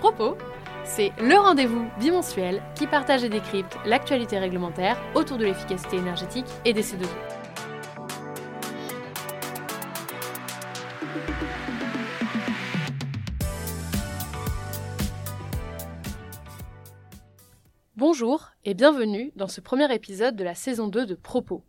Propos, c'est le rendez-vous bimensuel qui partage et décrypte l'actualité réglementaire autour de l'efficacité énergétique et des C2E. Bonjour et bienvenue dans ce premier épisode de la saison 2 de Propos.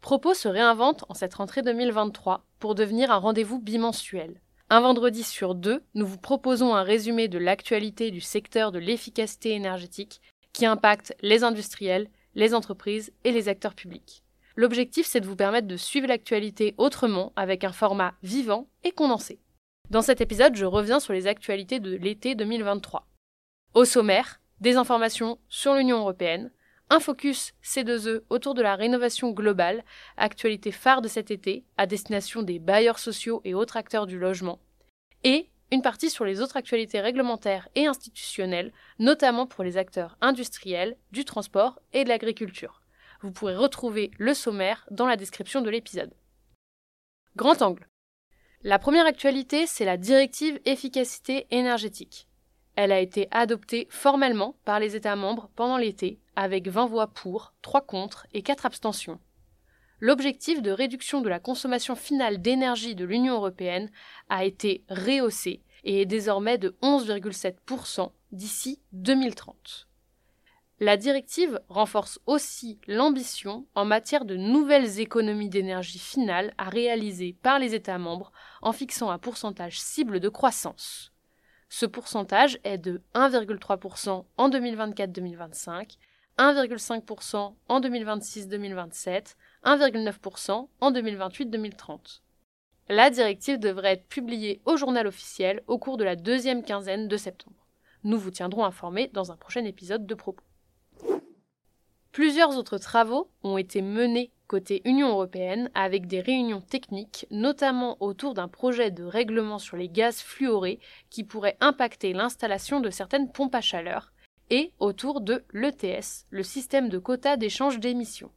Propos se réinvente en cette rentrée 2023 pour devenir un rendez-vous bimensuel. Un vendredi sur deux, nous vous proposons un résumé de l'actualité du secteur de l'efficacité énergétique qui impacte les industriels, les entreprises et les acteurs publics. L'objectif, c'est de vous permettre de suivre l'actualité autrement avec un format vivant et condensé. Dans cet épisode, je reviens sur les actualités de l'été 2023. Au sommaire, des informations sur l'Union européenne, un focus C2E autour de la rénovation globale, actualité phare de cet été, à destination des bailleurs sociaux et autres acteurs du logement, et une partie sur les autres actualités réglementaires et institutionnelles, notamment pour les acteurs industriels, du transport et de l'agriculture. Vous pourrez retrouver le sommaire dans la description de l'épisode. Grand angle. La première actualité, c'est la directive efficacité énergétique. Elle a été adoptée formellement par les États membres pendant l'été, avec 20 voix pour, 3 contre et 4 abstentions. L'objectif de réduction de la consommation finale d'énergie de l'Union européenne a été rehaussé et est désormais de 11,7% d'ici 2030. La directive renforce aussi l'ambition en matière de nouvelles économies d'énergie finale à réaliser par les États membres en fixant un pourcentage cible de croissance. Ce pourcentage est de 1,3% en 2024-2025, 1,5% en 2026-2027, 1,9% en 2028-2030. La directive devrait être publiée au journal officiel au cours de la deuxième quinzaine de septembre. Nous vous tiendrons informés dans un prochain épisode de propos. Plusieurs autres travaux ont été menés côté Union européenne avec des réunions techniques, notamment autour d'un projet de règlement sur les gaz fluorés qui pourrait impacter l'installation de certaines pompes à chaleur, et autour de l'ETS, le système de quotas d'échange d'émissions.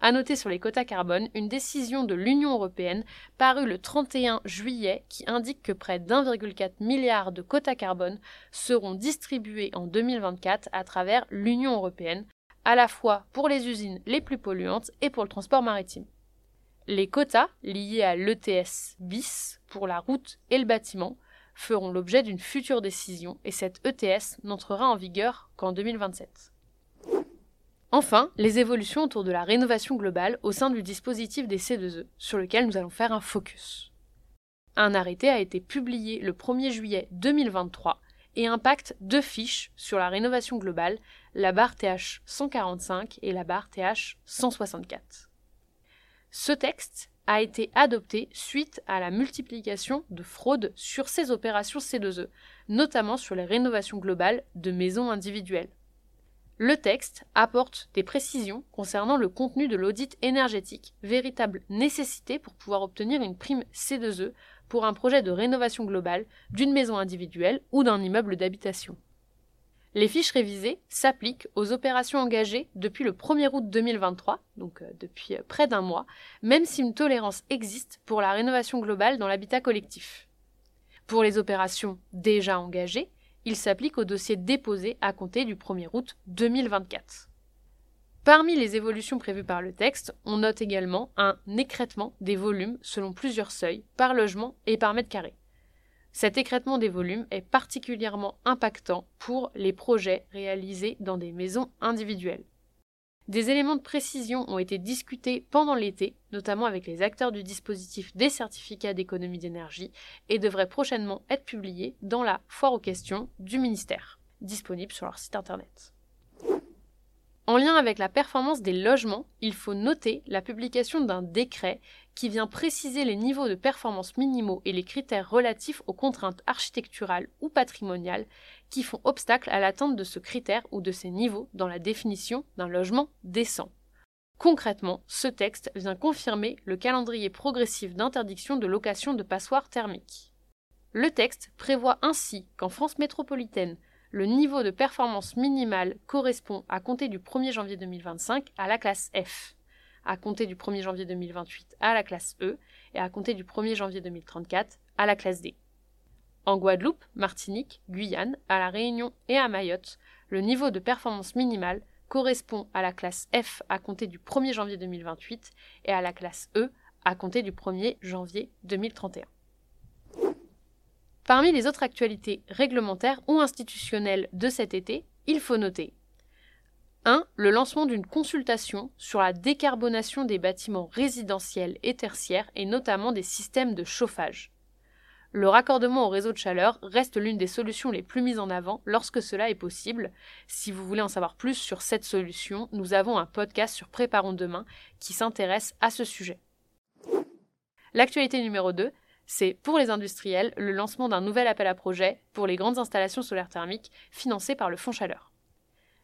À noter sur les quotas carbone une décision de l'Union européenne parue le 31 juillet qui indique que près d'1,4 milliard de quotas carbone seront distribués en 2024 à travers l'Union européenne à la fois pour les usines les plus polluantes et pour le transport maritime. Les quotas liés à l'ETS bis pour la route et le bâtiment feront l'objet d'une future décision et cette ETS n'entrera en vigueur qu'en 2027. Enfin, les évolutions autour de la rénovation globale au sein du dispositif des C2E, sur lequel nous allons faire un focus. Un arrêté a été publié le 1er juillet 2023 et impacte deux fiches sur la rénovation globale, la barre TH 145 et la barre TH 164. Ce texte a été adopté suite à la multiplication de fraudes sur ces opérations C2E, notamment sur les rénovations globales de maisons individuelles. Le texte apporte des précisions concernant le contenu de l'audit énergétique, véritable nécessité pour pouvoir obtenir une prime C2E pour un projet de rénovation globale d'une maison individuelle ou d'un immeuble d'habitation. Les fiches révisées s'appliquent aux opérations engagées depuis le 1er août 2023, donc euh, depuis euh, près d'un mois, même si une tolérance existe pour la rénovation globale dans l'habitat collectif. Pour les opérations déjà engagées, il s'applique au dossier déposé à compter du 1er août 2024. Parmi les évolutions prévues par le texte, on note également un écrètement des volumes selon plusieurs seuils, par logement et par mètre carré. Cet écrètement des volumes est particulièrement impactant pour les projets réalisés dans des maisons individuelles. Des éléments de précision ont été discutés pendant l'été, notamment avec les acteurs du dispositif des certificats d'économie d'énergie, et devraient prochainement être publiés dans la foire aux questions du ministère, disponible sur leur site internet. En lien avec la performance des logements, il faut noter la publication d'un décret qui vient préciser les niveaux de performance minimaux et les critères relatifs aux contraintes architecturales ou patrimoniales qui font obstacle à l'atteinte de ce critère ou de ces niveaux dans la définition d'un logement décent. Concrètement, ce texte vient confirmer le calendrier progressif d'interdiction de location de passoires thermiques. Le texte prévoit ainsi qu'en France métropolitaine, le niveau de performance minimale correspond à compter du 1er janvier 2025 à la classe F, à compter du 1er janvier 2028 à la classe E et à compter du 1er janvier 2034 à la classe D. En Guadeloupe, Martinique, Guyane, à La Réunion et à Mayotte, le niveau de performance minimale correspond à la classe F à compter du 1er janvier 2028 et à la classe E à compter du 1er janvier 2031. Parmi les autres actualités réglementaires ou institutionnelles de cet été, il faut noter 1. Le lancement d'une consultation sur la décarbonation des bâtiments résidentiels et tertiaires et notamment des systèmes de chauffage. Le raccordement au réseau de chaleur reste l'une des solutions les plus mises en avant lorsque cela est possible. Si vous voulez en savoir plus sur cette solution, nous avons un podcast sur Préparons demain qui s'intéresse à ce sujet. L'actualité numéro 2, c'est pour les industriels le lancement d'un nouvel appel à projet pour les grandes installations solaires thermiques financées par le Fonds Chaleur.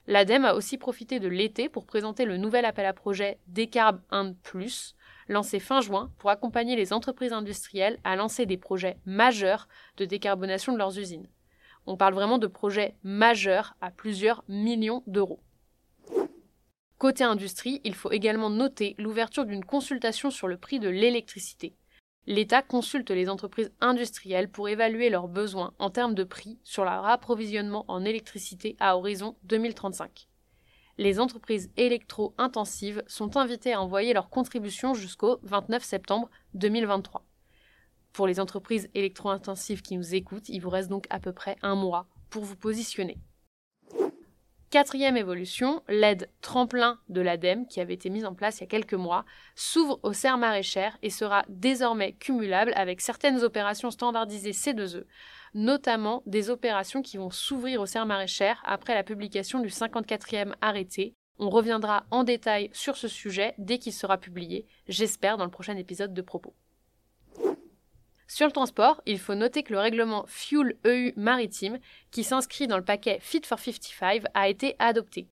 L'ADEME a aussi profité de l'été pour présenter le nouvel appel à projet Décarb 1 Plus, lancé fin juin pour accompagner les entreprises industrielles à lancer des projets majeurs de décarbonation de leurs usines. On parle vraiment de projets majeurs à plusieurs millions d'euros. Côté industrie, il faut également noter l'ouverture d'une consultation sur le prix de l'électricité. L'État consulte les entreprises industrielles pour évaluer leurs besoins en termes de prix sur leur approvisionnement en électricité à horizon 2035. Les entreprises électro-intensives sont invitées à envoyer leurs contributions jusqu'au 29 septembre 2023. Pour les entreprises électro-intensives qui nous écoutent, il vous reste donc à peu près un mois pour vous positionner. Quatrième évolution, l'aide tremplin de l'ADEME, qui avait été mise en place il y a quelques mois, s'ouvre aux serres maraîchères et sera désormais cumulable avec certaines opérations standardisées C2E, notamment des opérations qui vont s'ouvrir aux serres maraîchères après la publication du 54e arrêté. On reviendra en détail sur ce sujet dès qu'il sera publié, j'espère dans le prochain épisode de propos. Sur le transport, il faut noter que le règlement Fuel EU maritime, qui s'inscrit dans le paquet Fit for 55, a été adopté.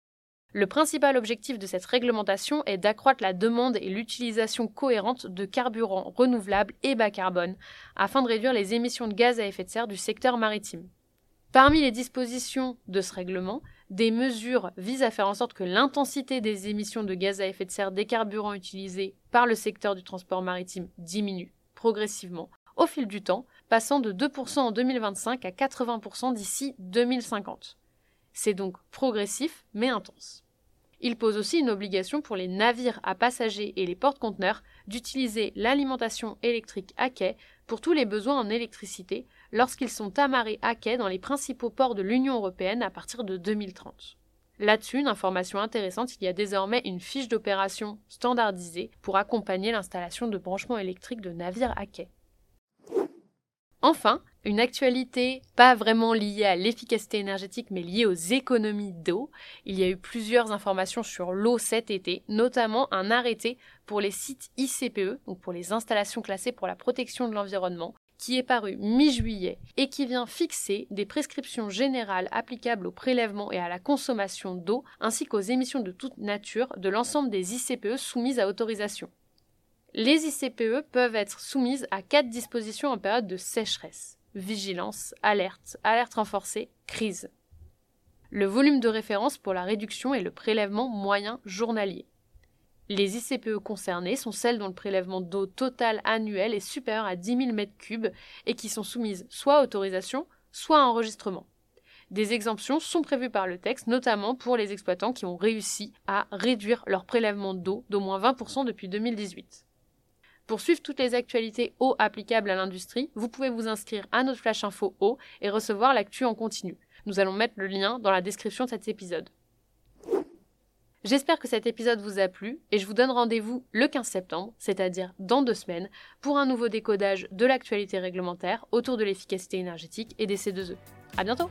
Le principal objectif de cette réglementation est d'accroître la demande et l'utilisation cohérente de carburants renouvelables et bas carbone, afin de réduire les émissions de gaz à effet de serre du secteur maritime. Parmi les dispositions de ce règlement, des mesures visent à faire en sorte que l'intensité des émissions de gaz à effet de serre des carburants utilisés par le secteur du transport maritime diminue progressivement au fil du temps, passant de 2% en 2025 à 80% d'ici 2050. C'est donc progressif mais intense. Il pose aussi une obligation pour les navires à passagers et les porte-conteneurs d'utiliser l'alimentation électrique à quai pour tous les besoins en électricité lorsqu'ils sont amarrés à quai dans les principaux ports de l'Union européenne à partir de 2030. Là-dessus, une information intéressante, il y a désormais une fiche d'opération standardisée pour accompagner l'installation de branchements électriques de navires à quai. Enfin, une actualité pas vraiment liée à l'efficacité énergétique mais liée aux économies d'eau. Il y a eu plusieurs informations sur l'eau cet été, notamment un arrêté pour les sites ICPE, donc pour les installations classées pour la protection de l'environnement, qui est paru mi-juillet et qui vient fixer des prescriptions générales applicables au prélèvement et à la consommation d'eau ainsi qu'aux émissions de toute nature de l'ensemble des ICPE soumises à autorisation. Les ICPE peuvent être soumises à quatre dispositions en période de sécheresse vigilance, alerte, alerte renforcée, crise. Le volume de référence pour la réduction et le prélèvement moyen journalier. Les ICPE concernées sont celles dont le prélèvement d'eau total annuel est supérieur à 10 000 m3 et qui sont soumises soit à autorisation, soit à enregistrement. Des exemptions sont prévues par le texte, notamment pour les exploitants qui ont réussi à réduire leur prélèvement d'eau d'au moins 20% depuis 2018. Pour suivre toutes les actualités eau applicables à l'industrie, vous pouvez vous inscrire à notre flash info eau et recevoir l'actu en continu. Nous allons mettre le lien dans la description de cet épisode. J'espère que cet épisode vous a plu et je vous donne rendez-vous le 15 septembre, c'est-à-dire dans deux semaines, pour un nouveau décodage de l'actualité réglementaire autour de l'efficacité énergétique et des C2E. À bientôt!